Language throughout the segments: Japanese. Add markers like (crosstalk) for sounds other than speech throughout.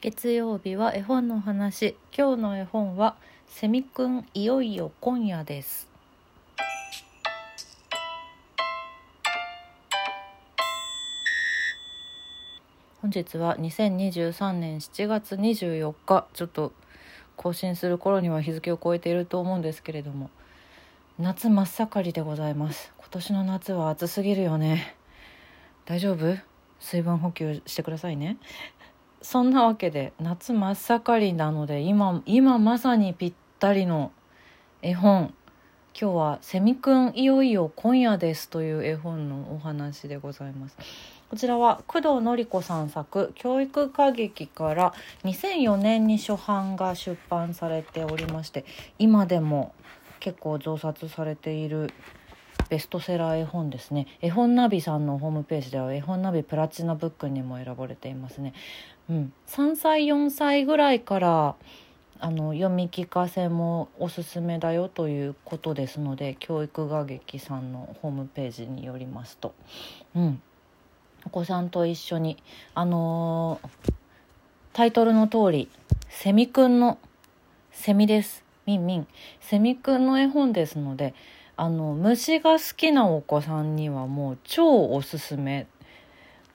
月曜日は絵本の話。今日の絵本はセミくんいよいよ今夜です。本日は2023年7月24日。ちょっと更新する頃には日付を超えていると思うんですけれども。夏真っ盛りでございます。今年の夏は暑すぎるよね。大丈夫？水分補給してくださいね。そんなわけで夏真っ盛りなので今今まさにぴったりの絵本。今日は「セミくんいよいよ今夜です」という絵本のお話でございます。こちらは工藤典子さん作教育歌劇から2004年に初版が出版されておりまして今でも結構増刷されているベストセラー絵本ですね。絵本ナビさんのホームページでは絵本ナビプラチナブックにも選ばれていますね、うん、3歳4歳ぐらいからあの読み聞かせもおすすめだよということですので教育画劇さんのホームページによりますと、うん、お子さんと一緒にあのー、タイトルの通りセミくんのセミです。ミンミン。セミくんの絵本ですのであの虫が好きなお子さんにはもう超おすすめ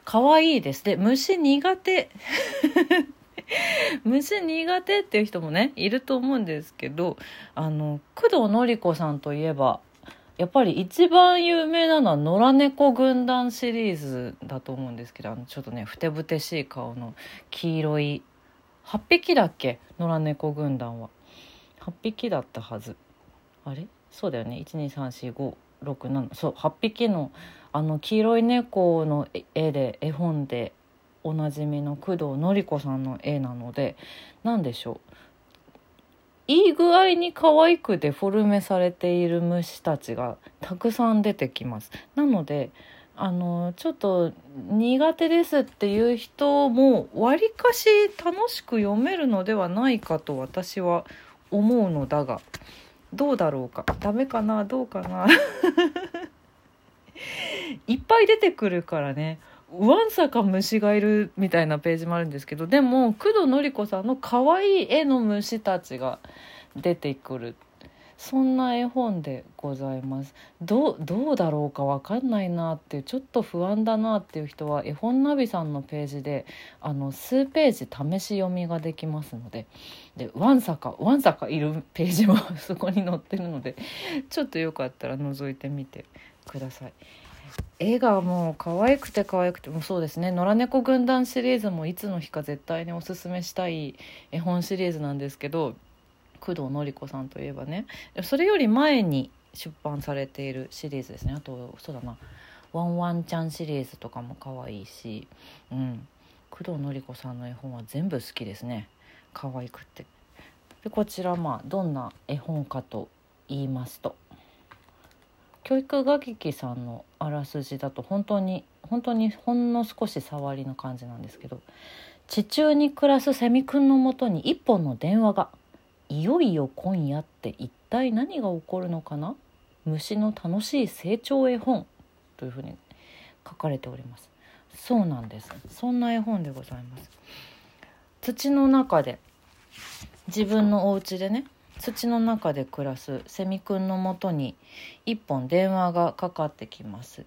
可愛いです。で虫苦手。(laughs) 虫苦手っていう人もねいると思うんですけどあの工藤典子さんといえばやっぱり一番有名なのは野良猫軍団シリーズだと思うんですけどあのちょっとねふてぶてしい顔の黄色い8匹だっけ？野良猫軍団は。8匹だったはず。あれ？そうだよね。12345 67そう8匹のあの黄色い猫の絵で絵本でおなじみの工藤典子さんの絵なので何でしょういい具合に可愛くデフォルメされている虫たちがたくさん出てきます。なのであのちょっと苦手ですっていう人もわりかし楽しく読めるのではないかと私は思うのだがどうだろうか？ダメかな？どうかな？(laughs) いっぱい出てくるからね。わんさか虫がいるみたいなページもあるんですけどでも工藤典子さんの可愛い絵の虫たちが出てくる。そんな絵本でございますどうどうだろうか分かんないなってちょっと不安だなっていう人は絵本ナビさんのページであの数ページ試し読みができますのででわんさかわんさかいるページも (laughs) そこに載ってるのでちょっとよかったら覗いてみてください。絵がもう可愛くて可愛くてもそうですね野良猫軍団シリーズもいつの日か絶対におすすめしたい絵本シリーズなんですけど工藤典子さんといえばねそれより前に出版されているシリーズですね。あとそうだな「ワンワンちゃん」シリーズとかも可愛いし、うん、工藤典子さんの絵本は全部好きですね。可愛くって。でこちらまあどんな絵本かと言いますと教育画劇さんのあらすじだと本当に本当にほんの少し触りの感じなんですけど地中に暮らすセミくんのもとに一本の電話が「いよいよ今夜って一体何が起こるのかな？虫の楽しい成長絵本。というふうに書かれております。そうなんです。そんな絵本でございます。土の中で自分のお家でね土の中で暮らすセミくんのもとに一本電話がかかってきます。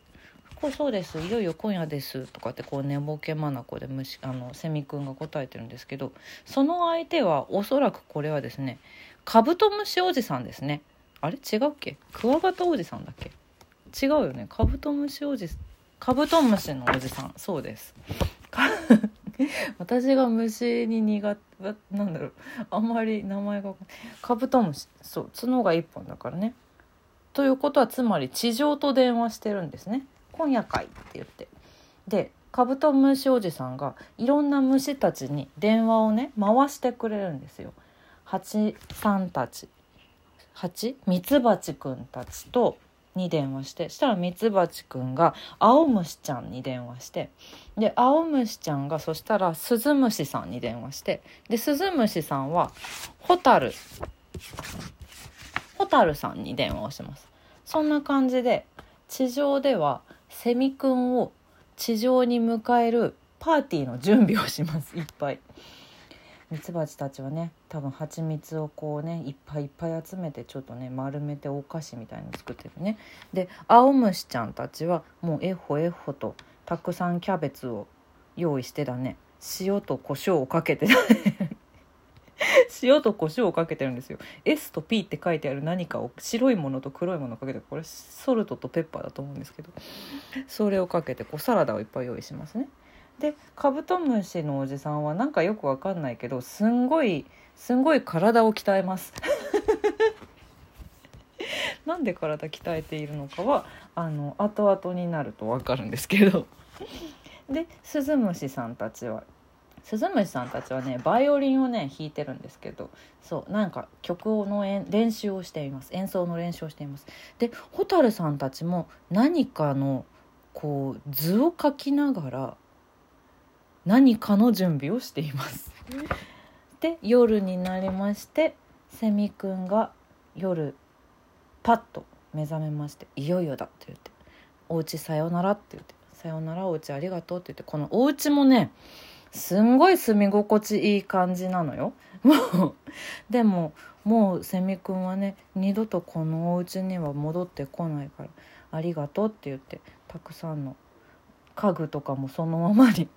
こうそうです。いよいよ今夜です」とかってこう寝ぼけ眼で虫あのセミくんが答えてるんですけどその相手はおそらくこれはですねカブトムシおじさんですね。あれ？違うっけ？クワガタおじさんだっけ？違うよね。カブトムシおじカブトムシのおじさん。そうです。(laughs) 私が虫に苦手なんだろう。あんまり名前がカブトムシ。そう角が1本だからね。ということはつまり地上と電話してるんですね。今夜会」って言って。でカブトムシおじさんがいろんな虫たちに電話をね回してくれるんですよ。蜂さんたち。蜂ミツバチくんたちとに電話して。したらミツバチくんが青虫ちゃんに電話して。で青虫ちゃんがそしたらスズムシさんに電話して。でスズムシさんはホタル。ホタルさんに電話をします。そんな感じで地上ではセミくんを地上に迎えるパーティーの準備をします。いっぱい。ミツバチたちはね多分蜂蜜をこうねいっぱいいっぱい集めてちょっとね丸めてお菓子みたいに作ってるね。で青虫ちゃんたちはもうえほえほとたくさんキャベツを用意してだね。塩と胡椒をかけてだね。塩と胡椒をかけてるんですよ。S と P って書いてある何かを白いものと黒いものをかけてこれソルトとペッパーだと思うんですけど。それをかけてこうサラダをいっぱい用意しますね。でカブトムシのおじさんはなんかよくわかんないけどすんごいすんごい体を鍛えます。(laughs) なんで体鍛えているのかはあの後々になるとわかるんですけど。でスズムシさんたちはスズムシさんたちはねバイオリンをね弾いてるんですけどそうなんか曲の練習をしています。演奏の練習をしています。でホタルさんたちも何かのこう図を描きながら何かの準備をしています。で夜になりましてセミくんが夜パッと目覚めまして「いよいよだ」って言って「お家さよなら」って言って「さよならお家ありがとう」って言ってこのお家もねすんごい住み心地いい感じなのよ。も (laughs) うでももうセミくんはね二度とこのお家には戻ってこないから「ありがとう」って言ってたくさんの家具とかもそのままに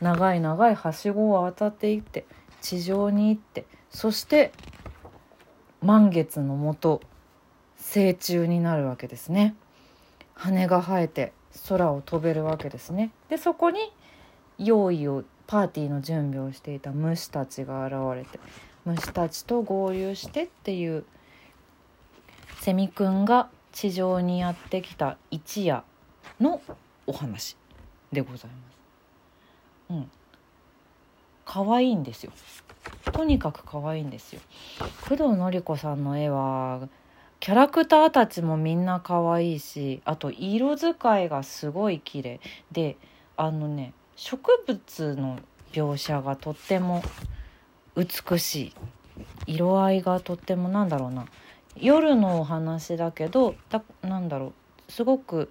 長い長いはしごを渡っていって地上に行ってそして満月のもと成虫になるわけですね羽が生えて空を飛べるわけですねでそこに用意をパーティーの準備をしていた虫たちが現れて虫たちと合流してっていうセミくんが地上にやってきた一夜のお話でございます。うん。可愛いんですよ。とにかく可愛いんですよ。工藤典子さんの絵はキャラクターたちもみんな可愛いしあと色使いがすごい綺麗であのね植物の描写がとっても美しい。色合いがとってもなんだろうな。夜のお話だけどだなんだろう。すごく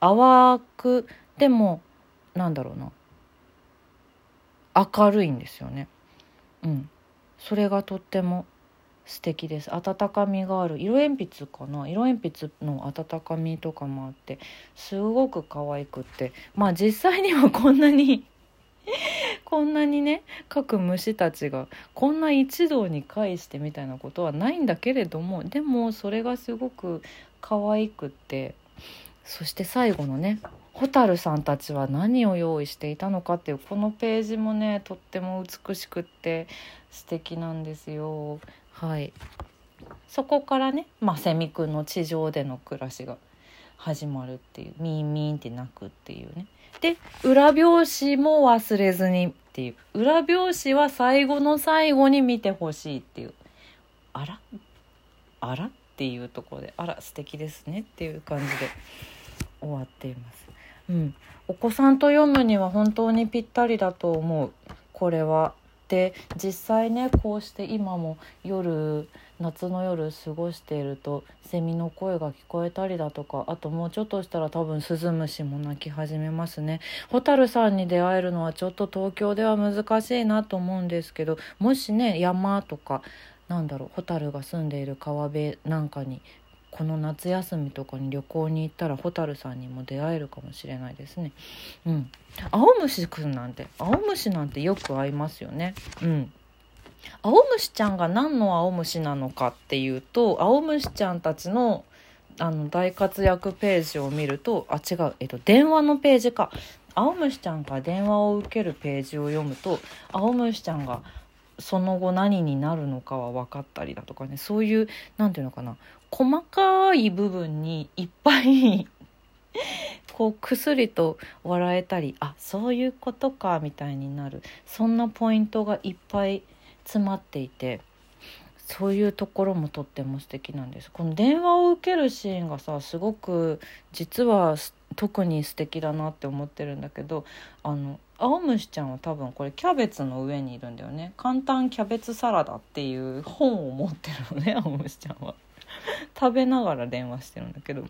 淡くでもなんだろうな。明るいんですよね。うん、それがとっても素敵です。温かみがある。色鉛筆かな？色鉛筆の温かみとかもあってすごく可愛くって。まあ実際にはこんなに (laughs) こんなにね各虫たちがこんな一堂に会してみたいなことはないんだけれどもでもそれがすごく可愛くって。そして最後のね蛍さんたちは何を用意していたのかっていうこのページもねとっても美しくって素敵なんですよ。はい。そこからね、まあ、セミくんの地上での暮らしが始まるっていうミーミーンって鳴くっていうね。で裏表紙も忘れずにっていう。裏表紙は最後の最後に見てほしいっていう。あら？あら？っていうところであら素敵ですねっていう感じで終わっています。うん、お子さんと読むには本当にぴったりだと思う。これは。で実際ねこうして今も夜夏の夜過ごしているとセミの声が聞こえたりだとかあともうちょっとしたら多分スズムシも鳴き始めますね。蛍さんに出会えるのはちょっと東京では難しいなと思うんですけどもしね山とかなんだろう蛍が住んでいる川辺なんかにこの夏休みとかに旅行に行ったら蛍さんにも出会えるかもしれないですね。うん、青虫くんなんて青虫なんてよく会いますよね。うん。青虫ちゃんが何の青虫なのかっていうと青虫ちゃんたちのあの大活躍ページを見るとあ違う、えっと、電話のページか青虫ちゃんが電話を受けるページを読むと青虫ちゃんがその後何になるのかは分かったりだとかね。そういう何て言うのかな。細かい部分にいっぱい (laughs) こうくすりと笑えたりあそういうことかみたいになる。そんなポイントがいっぱい詰まっていてそういうところもとっても素敵なんです。この電話を受けるシーンがさすごく実は特に素敵だなって思ってるんだけどあの青虫ちゃんは多分これキャベツの上にいるんだよね。簡単キャベツサラダっていう本を持ってるのね (laughs) 青虫ちゃんは。食べながら電話してるんだけど。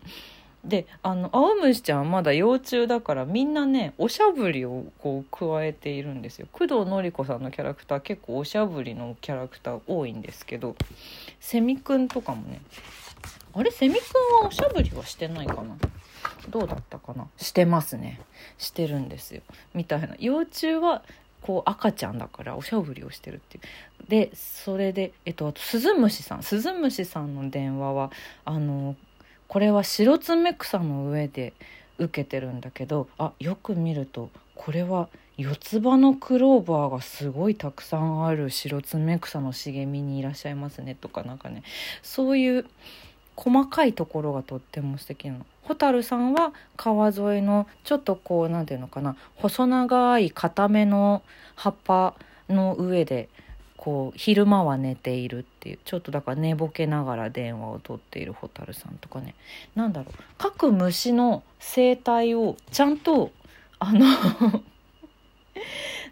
であの青虫ちゃんはまだ幼虫だからみんなねおしゃぶりをこう加えているんですよ。工藤典子さんのキャラクター結構おしゃぶりのキャラクター多いんですけどセミくんとかもねあれセミくんはおしゃぶりはしてないかな？どうだったかな？してますね。してるんですよ。みたいな。幼虫はこう赤ちゃんだからおしゃぶりをしてるっていう。でそれでえっとあとスズムシさん。スズムシさんの電話はあのこれはシロツメクサの上で受けてるんだけどあよく見るとこれは四つ葉のクローバーがすごいたくさんあるシロツメクサの茂みにいらっしゃいますねとかなんかね。そういう細かいところがとっても素敵なの。蛍さんは川沿いのちょっとこう何て言うのかな。細長い固めの葉っぱの上でこう昼間は寝ているっていう。ちょっとだから寝ぼけながら電話を取っている蛍さんとかね。何だろう。各虫の生態をちゃんとあの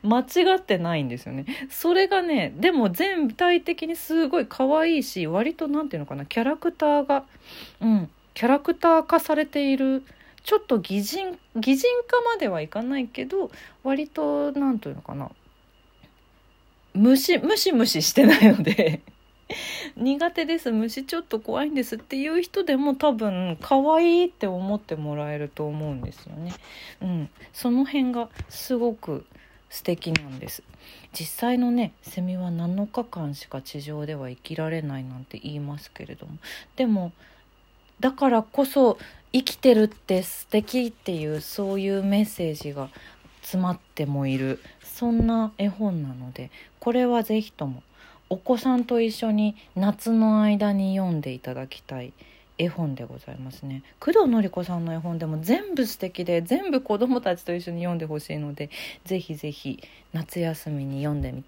間違ってないんですよねそれがねでも全体的にすごい可愛いし割と何て言うのかなキャラクターがうんキャラクター化されているちょっと擬人擬人化まではいかないけど割と何というのかなムシムシムシしてないので苦手です虫ちょっと怖いんですっていう人でも多分可愛いって思ってもらえると思うんですよね。うん、その辺がすごく素敵なんです。実際のねセミは7日間しか地上では生きられないなんて言いますけれども。でもだからこそ生きてるって素敵っていうそういうメッセージが詰まってもいる。そんな絵本なのでこれは是非ともお子さんと一緒に夏の間に読んでいただきたい。絵本でございますね。工藤典子さんの絵本でも全部素敵で全部子どもたちと一緒に読んでほしいのでぜひぜひ夏休みに読んでみ